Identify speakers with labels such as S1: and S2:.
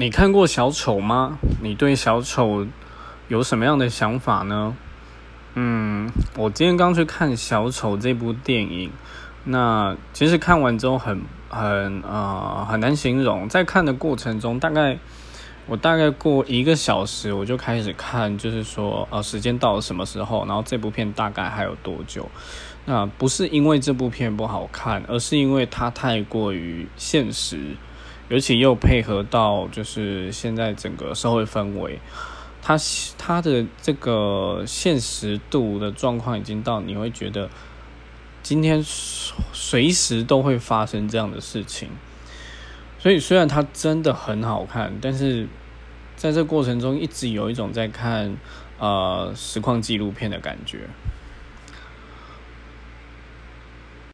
S1: 你看过小丑吗？你对小丑有什么样的想法呢？嗯，我今天刚去看小丑这部电影，那其实看完之后很很呃很难形容，在看的过程中，大概我大概过一个小时我就开始看，就是说呃时间到了什么时候，然后这部片大概还有多久？那不是因为这部片不好看，而是因为它太过于现实。尤其又配合到就是现在整个社会氛围，它它的这个现实度的状况已经到你会觉得今天随时都会发生这样的事情，所以虽然它真的很好看，但是在这过程中一直有一种在看呃实况纪录片的感觉。